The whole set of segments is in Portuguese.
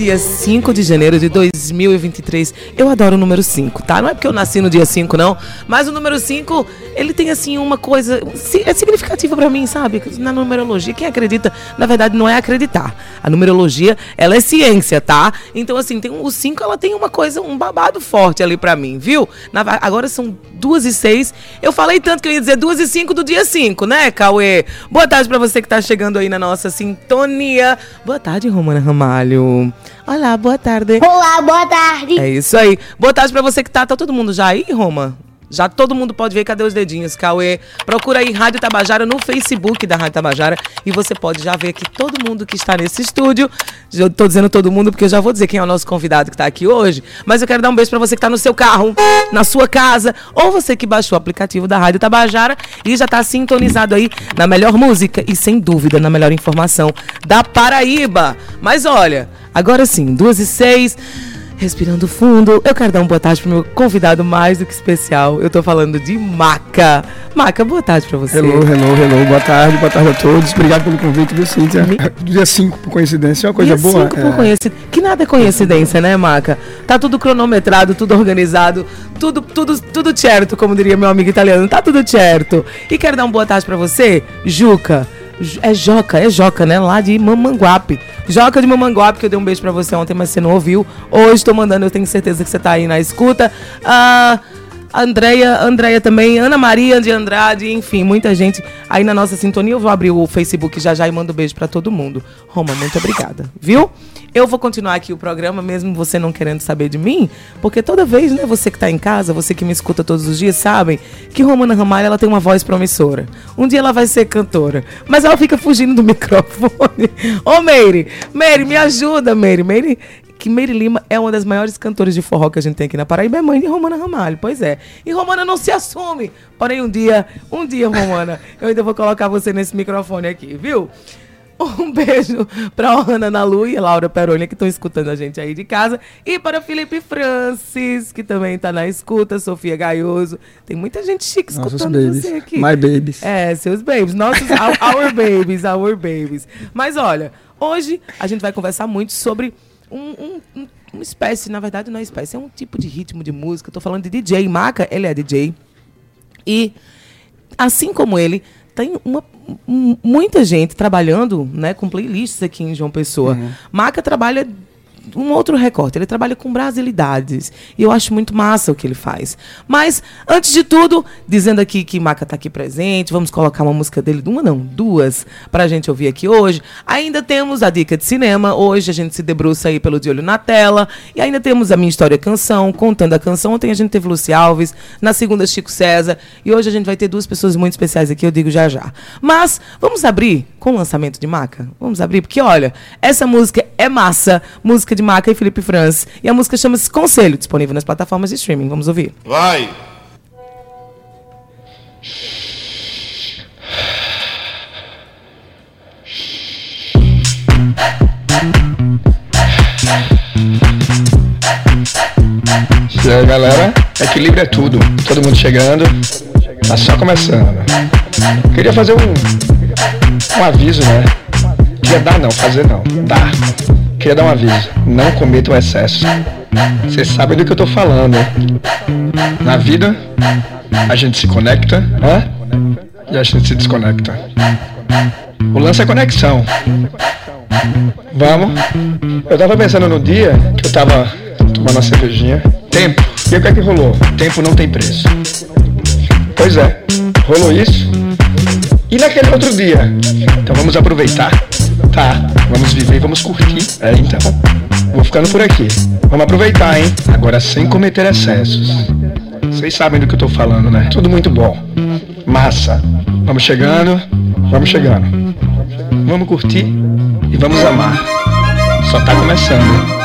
dia 5 de janeiro de 2023. Eu adoro o número 5, tá? Não é porque eu nasci no dia 5, não. Mas o número 5, ele tem, assim, uma coisa. É significativa para mim, sabe? Na numerologia. Quem acredita, na verdade, não é acreditar. A numerologia, ela é ciência, tá? Então, assim, tem, o 5, ela tem uma coisa, um babado forte ali para mim, viu? Na, agora são 2 e 6. Eu falei tanto que eu ia dizer 2 e 5 do dia 5, né, Cauê? Boa tarde para você que tá chegando aí na nossa sintonia. Boa tarde, Romana Ramalho. Olá, boa tarde. Olá, boa tarde. É isso aí. Boa tarde pra você que tá. Tá todo mundo já aí, Roma? Já todo mundo pode ver, cadê os dedinhos, Cauê? Procura aí Rádio Tabajara no Facebook da Rádio Tabajara e você pode já ver aqui todo mundo que está nesse estúdio. Eu tô dizendo todo mundo porque eu já vou dizer quem é o nosso convidado que está aqui hoje. Mas eu quero dar um beijo para você que está no seu carro, na sua casa, ou você que baixou o aplicativo da Rádio Tabajara e já está sintonizado aí na melhor música e sem dúvida na melhor informação da Paraíba. Mas olha, agora sim, duas e seis respirando fundo. Eu quero dar uma boa tarde pro meu convidado mais do que especial. Eu tô falando de Maca. Maca, boa tarde pra você. Hello, hello, hello. Boa tarde, boa tarde a todos. Obrigado pelo convite, viu, Cíntia? Me... Dia 5, por coincidência, é uma coisa Dia boa. 5 por é... coincidência. Que nada é coincidência, né, Maca? Tá tudo cronometrado, tudo organizado, tudo, tudo, tudo certo, como diria meu amigo italiano. Tá tudo certo. E quero dar uma boa tarde pra você, Juca. É Joca, é Joca, né? Lá de Mamanguape. Joca de Mamanguape, que eu dei um beijo pra você ontem, mas você não ouviu. Hoje tô mandando, eu tenho certeza que você tá aí na escuta. Ah. Andréia, Andréia também, Ana Maria de Andrade, enfim, muita gente aí na nossa sintonia. Eu vou abrir o Facebook já já e mando um beijo para todo mundo. Roma, muito obrigada, viu? Eu vou continuar aqui o programa, mesmo você não querendo saber de mim, porque toda vez, né, você que está em casa, você que me escuta todos os dias, sabem que Romana Ramalho ela tem uma voz promissora. Um dia ela vai ser cantora, mas ela fica fugindo do microfone. Ô, Meire, Meire, me ajuda, Meire. Meire, que Meire Lima é uma das maiores cantoras de forró que a gente tem aqui na Paraíba, é mãe de Romana Ramalho. Pois é. E Romana não se assume. Porém, um dia, um dia, Romana, eu ainda vou colocar você nesse microfone aqui, viu? Um beijo para Ana Ana Lu e Laura Peroni, que estão escutando a gente aí de casa. E para Felipe Francis, que também está na escuta. Sofia Gaioso. Tem muita gente chique escutando babies. você aqui. My babies. É, seus babies. Nossos, our, our babies, our babies. Mas olha, hoje a gente vai conversar muito sobre um, um, uma espécie, na verdade não é espécie, é um tipo de ritmo de música. Estou falando de DJ. Maca, ele é DJ. E, assim como ele, tem uma, muita gente trabalhando né, com playlists aqui em João Pessoa. Uhum. Maca trabalha um outro recorte. Ele trabalha com brasilidades. E eu acho muito massa o que ele faz. Mas, antes de tudo, dizendo aqui que Maca está aqui presente, vamos colocar uma música dele, uma não, duas, para a gente ouvir aqui hoje. Ainda temos a dica de cinema. Hoje a gente se debruça aí pelo De Olho na Tela. E ainda temos a Minha História Canção, contando a canção. Ontem a gente teve Luci Alves, na segunda Chico César. E hoje a gente vai ter duas pessoas muito especiais aqui, eu digo já já. Mas, vamos abrir com lançamento de Maca? Vamos abrir, porque olha, essa música é massa. Música de de Maca e Felipe Franz. E a música chama-se Conselho, disponível nas plataformas de streaming. Vamos ouvir. Vai! E aí, galera, equilíbrio é tudo. Todo mundo chegando, tá só começando. Queria fazer um, um aviso, né? Queria dar não, fazer não, dar. Queria dar um aviso, não cometam excesso. Vocês sabem do que eu tô falando. Na vida, a gente se conecta, né? E a gente se desconecta. O lance é conexão. Vamos? Eu tava pensando no dia que eu tava tomando uma cervejinha. Tempo. E o que é que rolou? Tempo não tem preço. Pois é, rolou isso. E naquele outro dia? Então vamos aproveitar Tá, vamos viver vamos curtir. É, então. Vou ficando por aqui. Vamos aproveitar, hein? Agora sem cometer excessos. Vocês sabem do que eu tô falando, né? Tudo muito bom. Massa. Vamos chegando, vamos chegando. Vamos curtir e vamos amar. Só tá começando.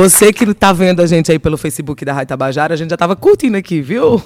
Você que tá vendo a gente aí pelo Facebook da Rádio Tabajara, a gente já tava curtindo aqui, viu?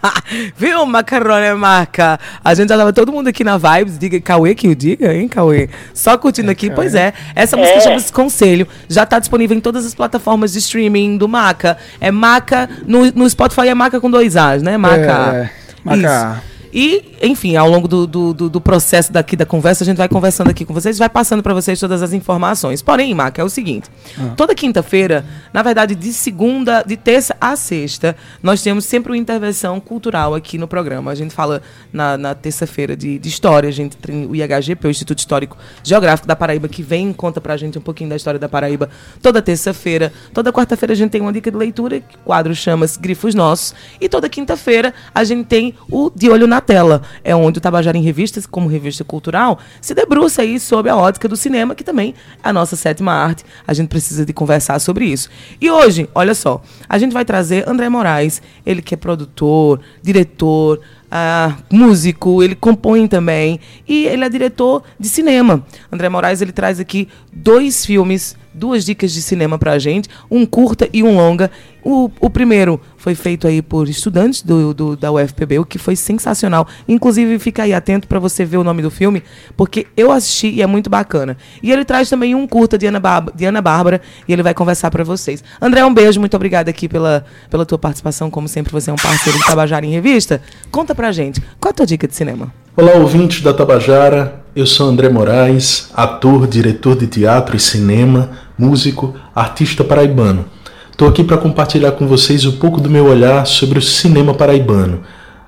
viu, Macarone Marca? A gente já tava todo mundo aqui na Vibes. Diga, Cauê que o diga, hein, Cauê? Só curtindo aqui. Pois é, essa música chama-se Conselho. Já tá disponível em todas as plataformas de streaming do Maca. É Maca, no, no Spotify é Maca com dois As, né, Maca? É, Maca. Isso. E, enfim, ao longo do, do, do- processo daqui da conversa, a gente vai conversando aqui com vocês, vai passando para vocês todas as informações. Porém, Maca, é o seguinte: toda quinta-feira, na verdade, de segunda, de terça a sexta, nós temos sempre uma intervenção cultural aqui no programa. A gente fala na, na terça-feira de, de história, a gente tem o IHGP, o Instituto Histórico Geográfico da Paraíba, que vem e conta pra gente um pouquinho da história da Paraíba toda terça-feira. Toda quarta-feira a gente tem uma dica de leitura, que o quadro chama-se Grifos Nossos. E toda quinta-feira a gente tem o De Olho na Tela. É onde o Tabajara em Revistas, como revista cultural, se debruça aí sobre a ótica do cinema, que também é a nossa sétima arte. A gente precisa de conversar sobre isso. E hoje, olha só, a gente vai trazer André Moraes, ele que é produtor, diretor, músico, ele compõe também e ele é diretor de cinema. André Moraes ele traz aqui dois filmes, duas dicas de cinema pra gente, um curta e um longa. O, o primeiro foi feito aí por estudantes do, do- da UFPB, o que foi sensacional. Inclusive, fica aí atento para você ver o nome do filme, porque eu assisti e é muito bacana. E ele traz também um curta de Ana, Bar- de Ana Bárbara e ele vai conversar para vocês. André, um beijo, muito obrigada aqui pela, pela tua participação. Como sempre, você é um parceiro do Tabajara em Revista. Conta pra gente, qual a tua dica de cinema? Olá, ouvintes da Tabajara. Eu sou André Moraes, ator, diretor de teatro e cinema, músico, artista paraibano. Estou aqui para compartilhar com vocês um pouco do meu olhar sobre o cinema paraibano,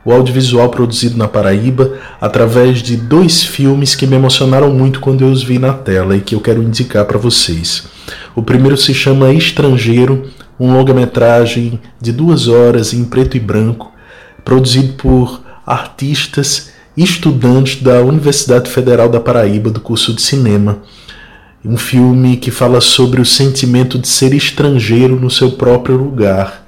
o audiovisual produzido na Paraíba através de dois filmes que me emocionaram muito quando eu os vi na tela e que eu quero indicar para vocês. O primeiro se chama Estrangeiro, um longa-metragem de duas horas em preto e branco, produzido por artistas e estudantes da Universidade Federal da Paraíba do curso de cinema. Um filme que fala sobre o sentimento de ser estrangeiro no seu próprio lugar.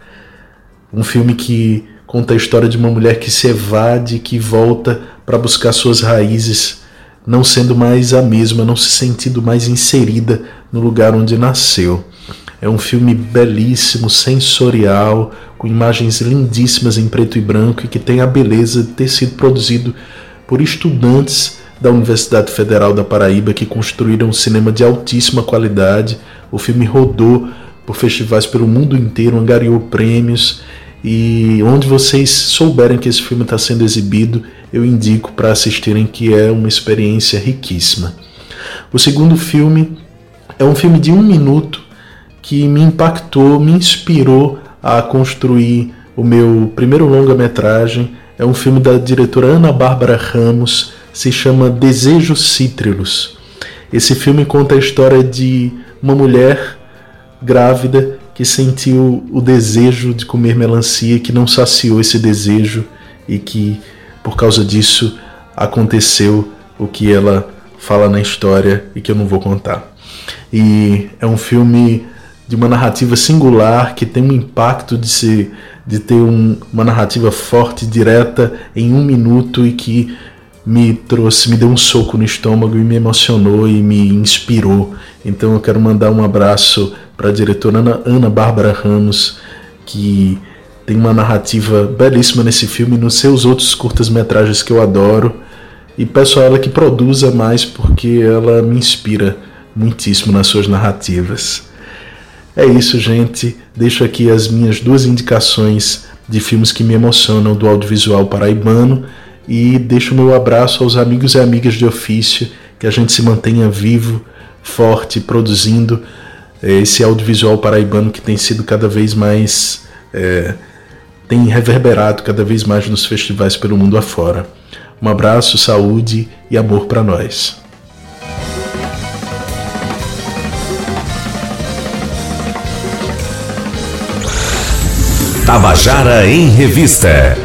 Um filme que conta a história de uma mulher que se evade, que volta para buscar suas raízes, não sendo mais a mesma, não se sentindo mais inserida no lugar onde nasceu. É um filme belíssimo, sensorial, com imagens lindíssimas em preto e branco e que tem a beleza de ter sido produzido por estudantes da Universidade Federal da Paraíba que construíram um cinema de altíssima qualidade. O filme rodou por festivais pelo mundo inteiro, angariou prêmios e onde vocês souberem que esse filme está sendo exibido, eu indico para assistirem que é uma experiência riquíssima. O segundo filme é um filme de um minuto que me impactou, me inspirou a construir o meu primeiro longa-metragem. É um filme da diretora Ana Bárbara Ramos, se chama Desejos Cítrilos. Esse filme conta a história de uma mulher grávida que sentiu o desejo de comer melancia, que não saciou esse desejo e que por causa disso aconteceu o que ela fala na história e que eu não vou contar. E é um filme de uma narrativa singular que tem um impacto de ser de ter um- uma narrativa forte, direta, em um minuto e que me trouxe, me deu um soco no estômago e me emocionou e me inspirou. Então eu quero mandar um abraço para a diretora Ana, Ana Bárbara Ramos, que tem uma narrativa belíssima nesse filme e nos seus outros curtas-metragens que eu adoro. E peço a ela que produza mais porque ela me inspira muitíssimo nas suas narrativas. É isso, gente. Deixo aqui as minhas duas indicações de filmes que me emocionam do audiovisual paraibano e deixo meu abraço aos amigos e amigas de ofício, que a gente se mantenha vivo, forte, produzindo eh, esse audiovisual paraibano que tem sido cada vez mais. eh, tem reverberado cada vez mais nos festivais pelo mundo afora. Um abraço, saúde e amor para nós. Tabajara em Revista.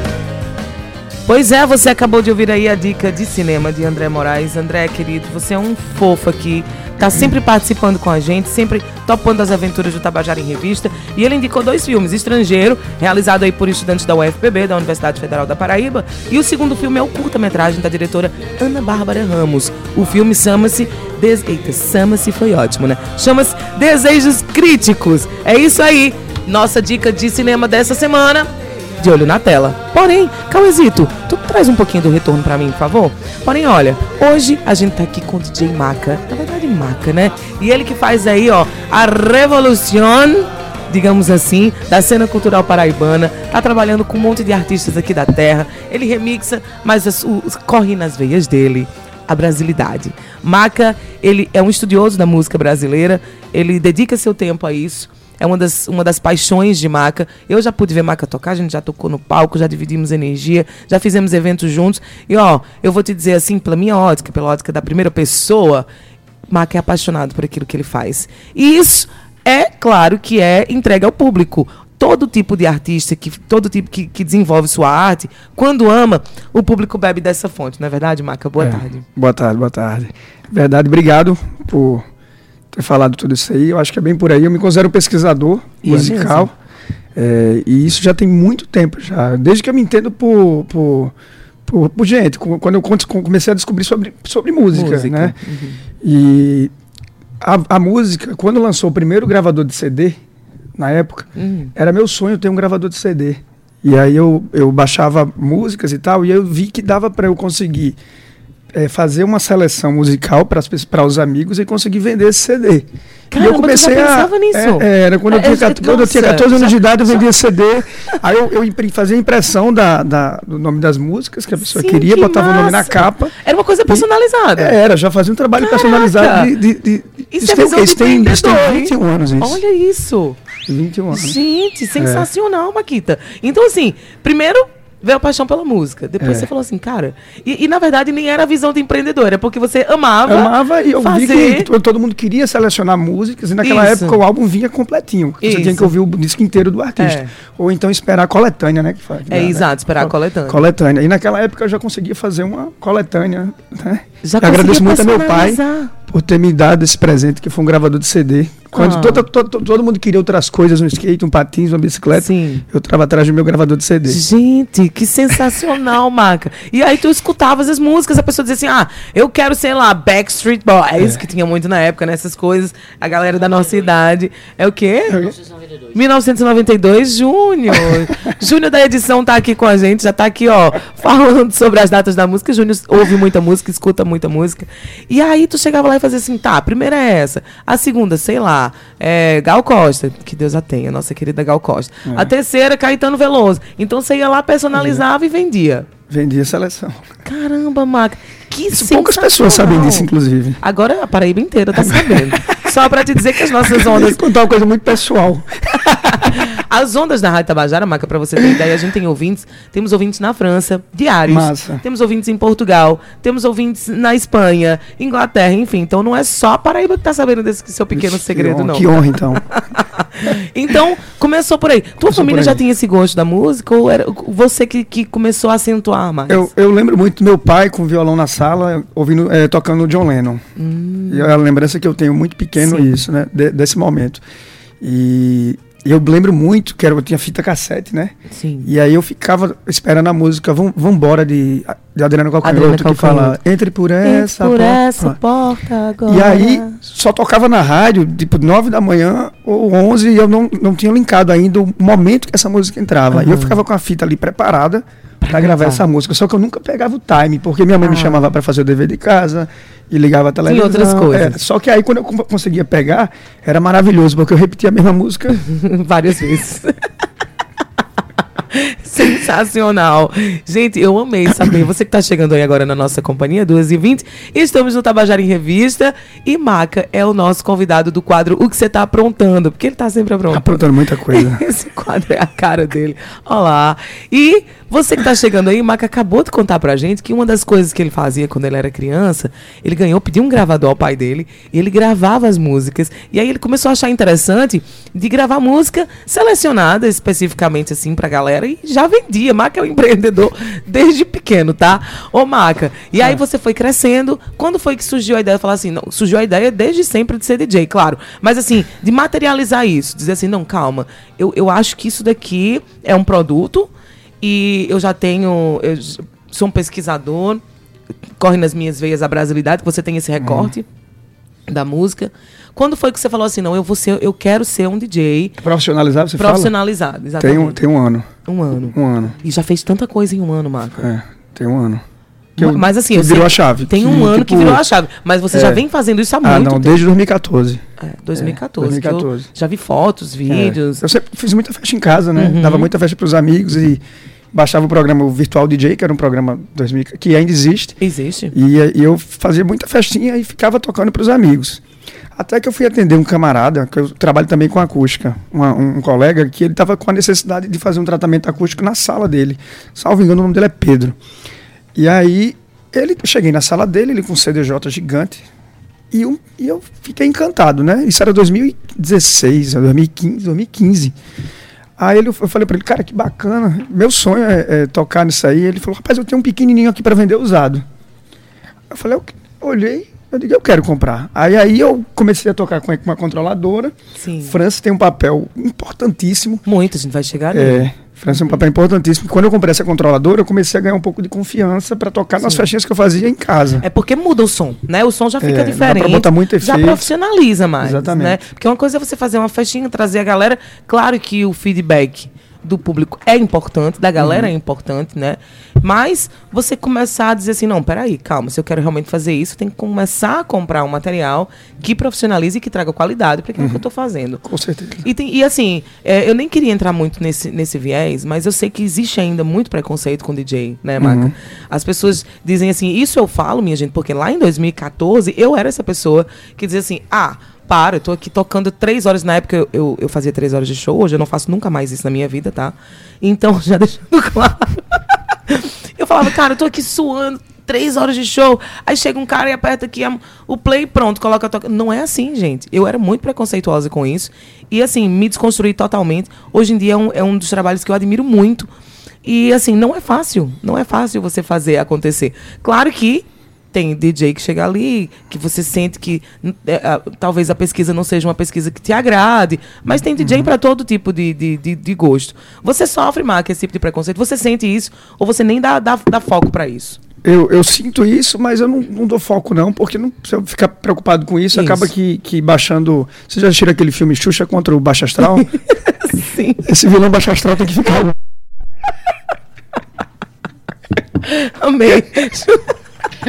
Pois é, você acabou de ouvir aí a dica de cinema de André Moraes. André, querido, você é um fofo aqui. tá sempre participando com a gente, sempre topando as aventuras do Tabajara em Revista. E ele indicou dois filmes: Estrangeiro, realizado aí por estudantes da UFPB, da Universidade Federal da Paraíba, e o segundo filme é o curta-metragem da diretora Ana Bárbara Ramos. O filme chama-se. Des... Eita, chama-se foi ótimo, né? Chama-se Desejos Críticos. É isso aí. Nossa dica de cinema dessa semana de olho na tela. Porém, Cauezito, tu traz um pouquinho do retorno para mim, por favor? Porém, olha, hoje a gente tá aqui com o DJ Maca, na verdade Maca, né? E ele que faz aí, ó, a revolução, digamos assim, da cena cultural paraibana, tá trabalhando com um monte de artistas aqui da terra. Ele remixa, mas as, os, corre nas veias dele a brasilidade. Maca, ele é um estudioso da música brasileira, ele dedica seu tempo a isso. É uma das, uma das paixões de Maca. Eu já pude ver Maca tocar, a gente já tocou no palco, já dividimos energia, já fizemos eventos juntos. E ó, eu vou te dizer assim, pela minha ótica, pela ótica da primeira pessoa, Maca é apaixonado por aquilo que ele faz. E isso é claro que é entregue ao público. Todo tipo de artista, que, todo tipo que, que desenvolve sua arte, quando ama, o público bebe dessa fonte, não é verdade, Maca? Boa É. tarde. Boa tarde, boa tarde. Verdade, obrigado por ter falado tudo isso aí. Eu acho que é bem por aí. Eu me considero um pesquisador E musical. É, e isso já tem muito tempo já. Desde que eu me entendo por, por, por, por gente. Quando eu comecei a descobrir sobre, sobre música, Música, né? uhum. E a, a música, quando lançou o primeiro gravador de CD, na época, Hum. era meu sonho ter um gravador de CD. E aí eu, eu baixava músicas e tal, e eu vi que dava para eu conseguir eh, fazer uma seleção musical para os amigos e conseguir vender esse CD. Caramba, tu já pensava nisso? É, é, era quando eu, É, tinha, é, quando eu tinha nossa, 14 anos de idade, eu vendia CD. Aí eu, eu fazia impressão da, da- do nome das músicas que a pessoa Sim, queria, que botava o nome na massa. capa. Era uma coisa personalizada. É, era, já fazia um trabalho Caraca! personalizado de. de, de Isso é tem Isso tem, isso tem empreendedor, hein? 21 anos, isso. Olha isso. 21 anos. Gente, sensacional, Maquita. Então, assim, primeiro veio a paixão pela música. Depois É. você falou assim, cara. E, e, na verdade nem era a visão de empreendedor, é porque você amava. Amava e eu fazer. vi que to- todo mundo queria selecionar músicas e naquela Isso. época o álbum vinha completinho. Você Isso. tinha que ouvir o disco inteiro do artista. É. Ou então esperar a coletânea, né? Que faz, É, exato, esperar a coletânea. Coletânea. E naquela época eu já conseguia fazer uma coletânea, né? Já Eu agradeço muito a meu pai. Por ter me dado esse presente, que foi um gravador de CD. Quando Ah. todo, todo, todo mundo queria outras coisas, um skate, um patins, uma bicicleta, Sim. eu estava atrás do meu gravador de CD. Gente, que sensacional, Maca. E aí tu escutavas as músicas, a pessoa dizia assim: ah, eu quero, sei lá, Backstreet Boys, É. que tinha muito na época, nessas coisas. A galera da nossa idade. É o quê? 1992, Júnior. Júnior da edição tá aqui com a gente, já tá aqui, ó, falando sobre as datas da música. Júnior ouve muita música, escuta muita música. E aí tu chegava lá e fazia assim, tá, a primeira é essa. A segunda, sei lá, é Gal Costa, que Deus a tenha, nossa querida Gal Costa. A terceira, Caetano Veloso. Então você ia lá, personalizava e vendia. Vendia seleção. Caramba, Maca. Que Isso, poucas pessoas sabem disso, inclusive. Agora a Paraíba inteira tá sabendo. Só pra te dizer que as nossas ondas Vou contar uma coisa muito pessoal. As ondas da Rádio Tabajara, Maca, pra você ter ideia, a gente tem ouvintes. Temos ouvintes na França, diários. Massa. Temos ouvintes em Portugal. Temos ouvintes na Espanha, Inglaterra, enfim. Então não é só a Paraíba que tá sabendo desse seu pequeno Ixi, segredo, que honra, não. Que honra, então. Então, começou por aí. Tua Começou família já tinha esse gosto da música ou era você que, que começou a acentuar mais? Eu, eu lembro muito do meu pai com violão na sala, ouvindo, eh, tocando John Lennon. E é a lembrança que eu tenho muito pequeno Sim. isso, né? de- desse momento. E eu lembro muito que era, eu tinha fita cassete, né? Sim. E aí eu ficava esperando a música Vam- Vambora de, de Adriano Calcanhoto, que fala. Entre por Entre essa por porta". essa porta agora. E aí só tocava na rádio, tipo, 9 da manhã ou 11, e eu não, não tinha linkado ainda o momento que essa música entrava. E eu ficava com a fita ali preparada para gravar gravar. essa música. Só que eu nunca pegava o time, porque minha mãe me Ah. chamava para fazer o dever de casa e ligava a televisão. outras coisas. É, só que aí quando eu conseguia pegar, era maravilhoso, porque eu repetia a mesma música. Várias vezes. Sensacional. Gente, eu amei saber. Você que tá chegando aí agora na nossa companhia, 2h20. Estamos no Tabajara em Revista. E Maca é o nosso convidado do quadro O que você tá aprontando. Porque ele tá sempre aprontando. Aprontando muita coisa. Esse quadro é a cara dele. Olá. E Você que tá chegando aí, o Maca acabou de contar pra gente que uma das coisas que ele fazia quando ele era criança, ele ganhou, pediu um gravador ao pai dele, e ele gravava as músicas. E aí ele começou a achar interessante de gravar música selecionada especificamente assim pra galera e já vendia. Maca é um empreendedor desde pequeno, tá? Ô Maca. E aí você foi crescendo. Quando foi que surgiu a ideia? Falar assim, não, surgiu a ideia desde sempre de ser DJ, claro. Mas assim, de materializar isso, dizer assim, não, calma, eu, eu acho que isso daqui é um produto e eu já tenho. Eu sou um pesquisador, corre nas minhas veias a brasilidade, você tem esse recorte da música. Quando foi que você falou assim, não, eu vou ser, eu quero ser um DJ Profissionalizado, você profissionalizado, fala? exatamente. Tem um, tem um ano. um ano. Um ano. E já fez tanta coisa em um ano, Marco. É, tem um ano. Que eu- mas assim, que eu virou sei- a chave. Tem que, um ano que tipo, virou a chave. Mas você já é. vem fazendo isso há Ah, muito não, tempo. desde 2014. É, 2014. que eu 2014. já vi fotos, vídeos. É. Eu sempre fiz muita festa em casa, né? Uhum. Dava muita festa pros amigos e baixava o programa o Virtual DJ, que era um programa 2000, que ainda existe. Existe. E, e eu fazia muita festinha e ficava tocando pros amigos. Até que eu fui atender um camarada, que eu trabalho também com acústica, uma- um, um colega, que ele estava com a necessidade de fazer um tratamento acústico na sala dele. Salvo engano, o nome dele é Pedro. E aí, ele, eu cheguei na sala dele, ele com um CDJ gigante, e, um- e eu fiquei encantado, né? Isso era 2016, 2015, 2015. Aí ele, eu falei pra ele, cara, que bacana, meu sonho é, é tocar nisso aí. Ele falou, rapaz, eu tenho um pequenininho aqui para vender usado. Eu falei, eu olhei, eu digo, eu quero comprar. Aí, aí eu comecei a tocar com uma controladora. Sim. França tem um papel importantíssimo. Muito, a gente vai chegar ali. É, França tem um papel importantíssimo. Quando eu comprei essa controladora, eu comecei a ganhar um pouco de confiança para tocar nas festinhas que eu fazia em casa. É porque muda o som, né? O som já fica É, dá diferente. botar muito já efeito. profissionaliza mais. Exatamente. Né? Porque uma coisa é você fazer uma festinha, trazer a galera. Claro que o feedback do público é importante, da Uhum. galera é importante, né? Mas você começar a dizer assim, não, peraí, calma, se eu quero realmente fazer isso, tem que começar a comprar um material que profissionalize e que traga qualidade para aquilo que eu tô fazendo. Com certeza. E, tem- e assim, é, eu nem queria entrar muito nesse, nesse viés, mas eu sei que existe ainda muito preconceito com DJ, né, Maca? As pessoas dizem assim, isso eu falo, minha gente, porque lá em 2014 eu era essa pessoa que dizia assim, ah, para, eu tô aqui tocando três horas, na época eu, eu, eu fazia três horas de show, hoje eu não faço nunca mais isso na minha vida, tá? Então, já deixando claro. eu falava, cara, eu tô aqui suando, três horas de show. Aí chega um cara e aperta aqui o play pronto, coloca a toca. Não é assim, gente. Eu era muito preconceituosa com isso. E assim, me desconstruí totalmente. Hoje em dia é um, é um dos trabalhos que eu admiro muito. E assim, não é fácil. Não é fácil você fazer acontecer. Claro que tem DJ que chega ali, que você sente que é, talvez a pesquisa não seja uma pesquisa que te agrade, mas tem DJ para todo tipo de, de, de, de gosto. Você sofre, Marca, esse tipo de preconceito? Você sente isso ou você nem dá, dá, dá foco para isso? Eu, eu sinto isso, mas eu não, não dou foco, não, porque não, se eu ficar preocupado com isso, Isso. acaba que, que baixando. Você já assistiu aquele filme Xuxa contra o Baixo Astral? Sim. Esse vilão Baixo Astral tem que ficar. Amei.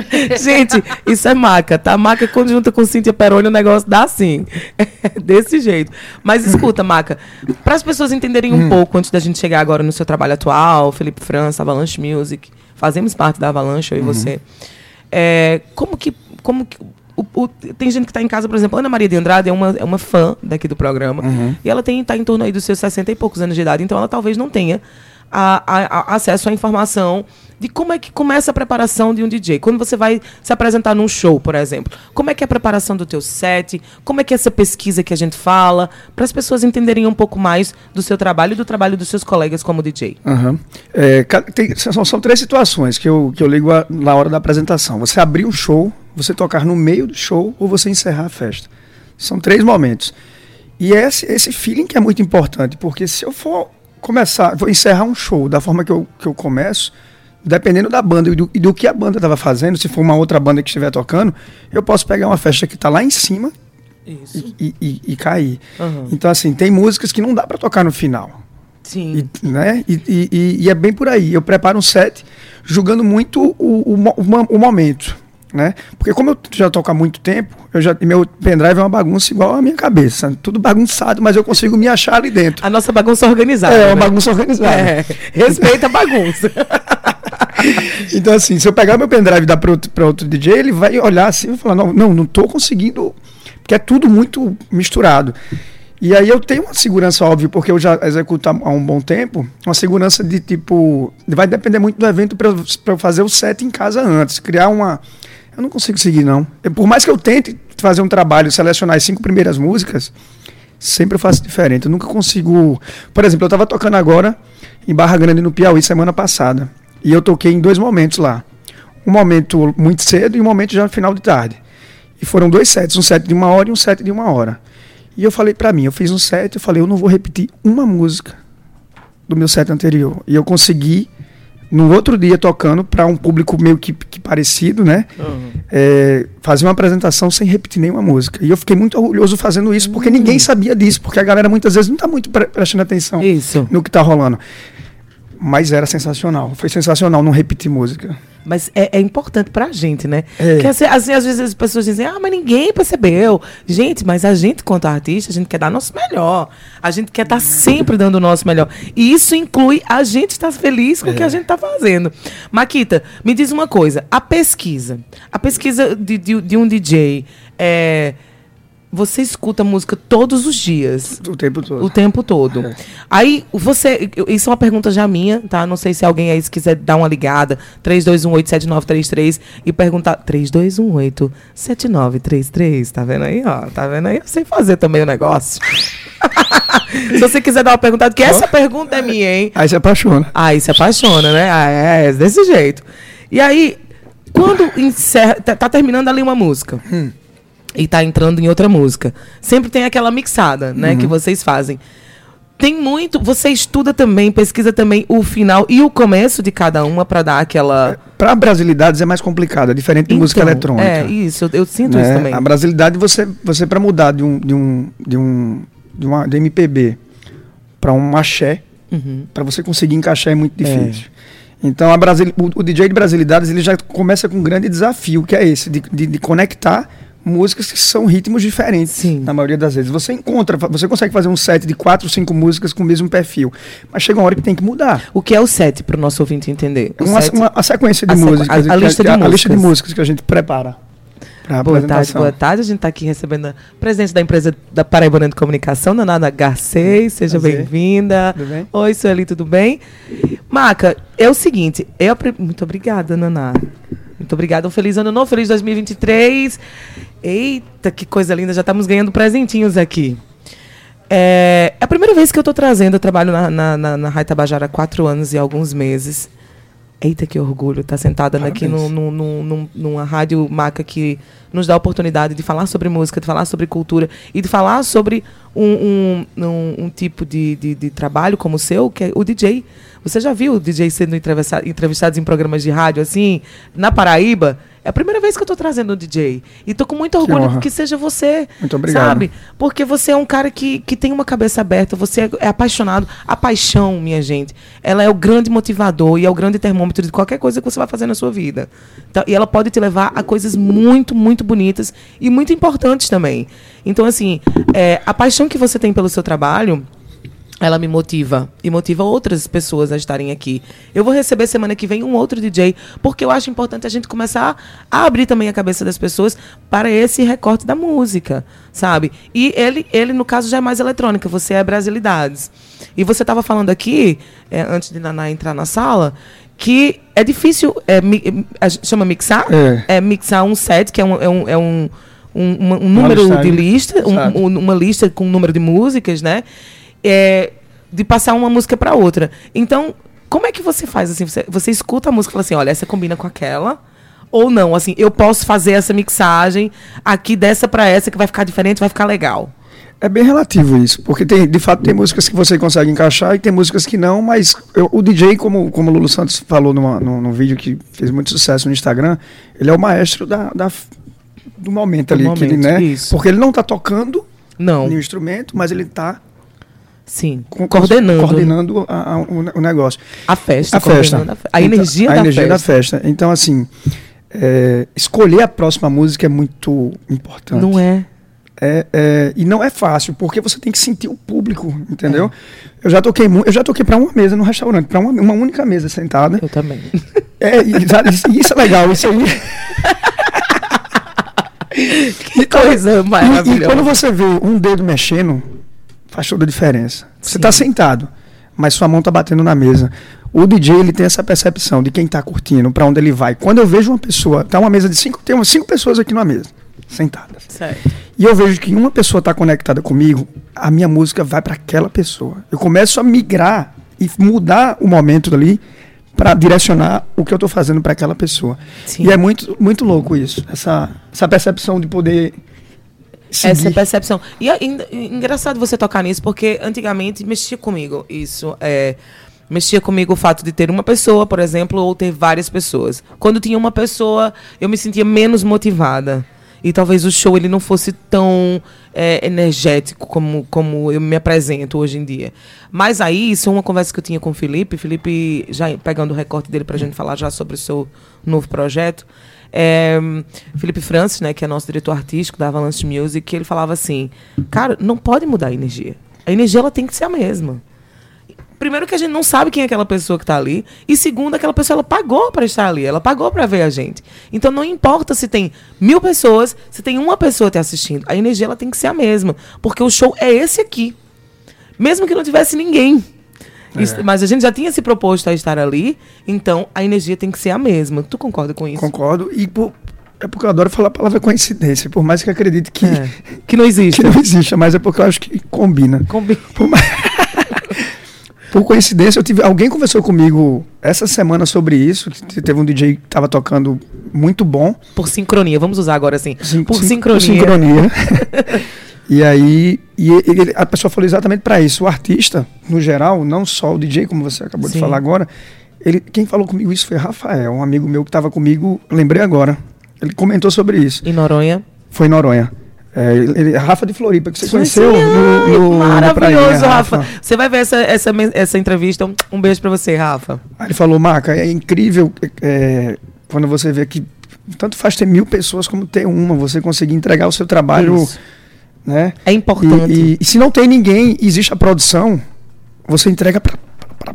Gente, isso é maca, tá? Maca quando junta com Cíntia Peroni o negócio dá assim. Desse jeito. Mas escuta, Maca, para as pessoas entenderem um pouco, antes da gente chegar agora no seu trabalho atual, Felipe França, Avalanche Music, fazemos parte da Avalanche, eu e você. É, como que. Como que o- o- tem gente que está em casa, por exemplo, Ana Maria de Andrade é uma, é uma fã daqui do programa. E ela tem, tá em torno aí dos seus 60 e poucos anos de idade, então ela talvez não tenha a- a- acesso à informação de como é que começa a preparação de um DJ. Quando você vai se apresentar num show, por exemplo, como é que é a preparação do teu set, como é que é essa pesquisa que a gente fala, para as pessoas entenderem um pouco mais do seu trabalho e do trabalho dos seus colegas como DJ. Aham. É, tem- são, são três situações que eu, que eu ligo a- na hora da apresentação. Você abrir um show, você tocar no meio do show ou você encerrar a festa. São três momentos. E é esse, esse feeling que é muito importante, porque se eu for começar, vou encerrar um show da forma que eu, que eu começo, dependendo da banda e do, e do que a banda estava fazendo, se for uma outra banda que estiver tocando, eu posso pegar uma festa que está lá em cima Isso. e, e- e cair. Aham. Então, assim, tem músicas que não dá para tocar no final. Sim. E, né? E, e- e- e é bem por aí. Eu preparo um set julgando muito o, o, o o momento. Né? Porque como eu já toco há muito tempo, eu já, meu pendrive é uma bagunça igual a minha cabeça. Tudo bagunçado, mas eu consigo me achar ali dentro. A nossa bagunça organizada. É, uma né? bagunça organizada. É, respeita a bagunça. Então, assim, se eu pegar meu pendrive e dar para outro, pra outro DJ, ele vai olhar assim e falar: não, não, não tô conseguindo. Porque é tudo muito misturado. E aí eu tenho uma segurança, óbvio, porque eu já executo há um bom tempo, uma segurança de tipo. Vai depender muito do evento para eu fazer o set em casa antes. Criar uma. Eu não consigo seguir, não. Eu- por mais que eu tente fazer um trabalho, selecionar as cinco primeiras músicas, sempre eu faço diferente. Eu nunca consigo. Por exemplo, eu estava tocando agora em Barra Grande, no Piauí, semana passada. E eu toquei em dois momentos lá. Um momento muito cedo e um momento já no final de tarde. E foram dois sets, um set de uma hora e um set de uma hora. E eu falei pra mim, eu fiz um set, eu falei, eu não vou repetir uma música do meu set anterior. E eu consegui, no outro dia tocando pra um público meio que, que parecido, né? É, fazer uma apresentação sem repetir nenhuma música. E eu fiquei muito orgulhoso fazendo isso, porque ninguém sabia disso, porque a galera muitas vezes não tá muito pre- prestando atenção Isso. no que tá rolando. Mas era sensacional, foi sensacional não repetir música. Mas é, é importante pra gente, né? É. Porque assim, assim, às vezes as pessoas dizem, ah, mas ninguém percebeu. Gente, mas a gente, quanto artista, a gente quer dar nosso melhor. A gente quer estar sempre dando o nosso melhor. E isso inclui a gente estar feliz com o que a gente está fazendo. Maquita, me diz uma coisa: a pesquisa. A pesquisa de, de, de um DJ. É, você escuta música todos os dias. O tempo todo. O tempo todo. Aí, você. Isso é uma pergunta já minha, tá? Não sei se alguém aí se quiser dar uma ligada. 3218-7933 e perguntar. 3218-7933. Tá vendo aí, ó? Tá vendo aí? Eu sei fazer também o negócio. se você quiser dar uma pergunta, porque essa pergunta é minha, hein? Aí se apaixona. Aí se apaixona, né? Ah, é, é desse jeito. E aí, quando encerra. Tá, tá terminando ali uma música. E tá entrando em outra música. Sempre tem aquela mixada, né? Que vocês fazem. Tem muito. Você estuda também, pesquisa também o final e o começo de cada uma pra dar aquela. Para brasilidades é mais complicado, é diferente de música Então, eletrônica. É, isso, eu, eu sinto né? isso também. A brasilidade você você para mudar de um de um de um de uma de MPB para um axé, Uhum. para você conseguir encaixar é muito difícil. Então a Brasil, o, o DJ de brasilidades ele já começa com um grande desafio que é esse de, de, de conectar músicas que são ritmos diferentes Sim. na maioria das vezes. Você encontra, você consegue fazer um set de quatro, cinco músicas com o mesmo perfil, mas chega uma hora que tem que mudar. O que é o set, pro nosso ouvinte entender? O Uma, set- uma- a sequência de a sequ- músicas, a- a que lista de a, a lista de músicas. músicas que a gente prepara. Boa tarde, boa tarde. A gente está aqui recebendo a presidente da empresa da Paraibana de Comunicação, Nanada Garcês. Seja bem-vinda. Tudo bem? Oi, Sueli, tudo bem? Maca, é o seguinte. Eu, apre- muito obrigada, Naná. Muito obrigada. Um feliz ano novo, feliz 2023. Eita, que coisa linda. Já estamos ganhando presentinhos aqui. É, é a primeira vez que eu estou trazendo. Eu trabalho na, na, na, na Rádio Tabajara há quatro anos e alguns meses. Eita, que orgulho estar sentada aqui no, no, no, num- numa rádio maca que nos dá a oportunidade de falar sobre música, de falar sobre cultura e de falar sobre um, um, um, um tipo de, de, de trabalho como o seu, que é o DJ. Você já viu o DJ sendo entrevista- entrevistados em programas de rádio assim, na Paraíba? É a primeira vez que eu estou trazendo um DJ. E tô com muito orgulho honra. que seja você. Muito obrigado. Sabe? Porque você é um cara que, que tem uma cabeça aberta, você é, é apaixonado. A paixão, minha gente, ela é o grande motivador e é o grande termômetro de qualquer coisa que você vai fazer na sua vida. Então, e ela pode te levar a coisas muito, muito bonitas e muito importantes também. Então, assim, é, a paixão que você tem pelo seu trabalho ela me motiva e motiva outras pessoas a estarem aqui. Eu vou receber semana que vem um outro DJ, porque eu acho importante a gente começar a abrir também a cabeça das pessoas para esse recorte da música, sabe? E ele, ele no caso, já é mais eletrônica, você é brasilidades. E você estava falando aqui, é, antes de Naná entrar na sala, que é difícil, é, mi- gente chama mixar? É. mixar um set, que é um, é um, é um, um, uma- um número listagem. de lista, um- uma lista com um número de músicas, né? É, de passar uma música para outra. Então, como é que você faz assim? Você, você escuta a música e fala assim, olha, essa combina com aquela? Ou não, assim, eu posso fazer essa mixagem aqui dessa para essa que vai ficar diferente, vai ficar legal. É bem relativo isso, porque tem, de fato tem músicas que você consegue encaixar e tem músicas que não, mas eu- o DJ, como, como o Lulu Santos falou numa, num, num vídeo que fez muito sucesso no Instagram, ele é o maestro da, da- do momento Do ali, que ele, momento, né? Porque ele não está tocando Não, nenhum instrumento, mas ele está sim, coordenando coordenando a- a- o, ne- o negócio. a festa, A festa. a, a Então, energia, a da, energia festa. da festa. Então, assim, é, escolher a próxima música é muito importante. Não é? É, é, e não é fácil, porque você tem que sentir o público, entendeu? Eu já toquei eu já toquei para uma mesa no restaurante, para uma, uma única mesa sentada. Eu também. É, e, e isso é legal, isso aí. que coisa E, e maravilhosa. quando você vê um dedo mexendo, faz toda a diferença. Você Sim. está sentado, mas sua mão está batendo na mesa. O DJ ele tem essa percepção de quem está curtindo, para onde ele vai. Quando eu vejo uma pessoa, tá uma mesa de cinco, tem cinco pessoas aqui numa mesa, sentadas. Certo. E eu vejo que uma pessoa está conectada comigo, a minha música vai para aquela pessoa. Eu começo a migrar e mudar o momento ali para direcionar o que eu estou fazendo para aquela pessoa. Sim. E é muito, muito louco isso, essa, essa percepção de poder seguir. Essa é a percepção. E é en- engraçado você tocar nisso, porque antigamente mexia comigo isso. É, mexia comigo o fato de ter uma pessoa, por exemplo, ou ter várias pessoas. Quando tinha uma pessoa, eu me sentia menos motivada. E talvez o show ele não fosse tão é, energético como, como eu me apresento hoje em dia. Mas aí, isso é uma conversa que eu tinha com o Felipe. Felipe, já pegando o recorte dele pra gente falar já sobre o seu novo projeto. É, Felipe Francis, né, que é nosso diretor artístico da Avalanche Music, ele falava assim: Cara, não pode mudar a energia. A energia ela tem que ser a mesma. Primeiro que a gente não sabe quem é aquela pessoa que está ali. E segundo, aquela pessoa ela pagou para estar ali. Ela pagou para ver a gente. Então não importa se tem mil pessoas, se tem uma pessoa te assistindo. A energia ela tem que ser a mesma. Porque o show é esse aqui. Mesmo que não tivesse ninguém. Isso- mas a gente já tinha se proposto a estar ali. Então a energia tem que ser a mesma. Tu concorda com isso? Concordo. E por- é porque eu adoro falar a palavra coincidência, por mais que eu acredite que, É. Que não existe. que não exista, mas é porque eu acho que combina. Combi- Por, mais- por coincidência, eu tive, alguém conversou comigo essa semana sobre isso, teve um DJ que estava tocando muito bom. Por sincronia. Vamos usar agora assim. Sin- por sin- sincronia. sincronia. e aí, e ele- a pessoa falou exatamente para isso. O artista, no geral, não só o DJ, como você acabou Sim. de falar agora, ele, quem falou comigo isso foi Rafael, um amigo meu que estava comigo, lembrei agora. Ele comentou sobre isso. Em Noronha. Foi em Noronha. É, ele, Rafa de Floripa, que você conheceu no, no, Maravilhoso, Prainha, Rafa. Você vai ver essa, essa, essa entrevista. Um- Um beijo pra você, Rafa. Aí ele falou, Maca, é incrível é, quando você vê que tanto faz ter mil pessoas como ter uma, você conseguir entregar o seu trabalho, Isso. Né? É importante. E, e- e se não tem ninguém, existe a produção, você entrega pra,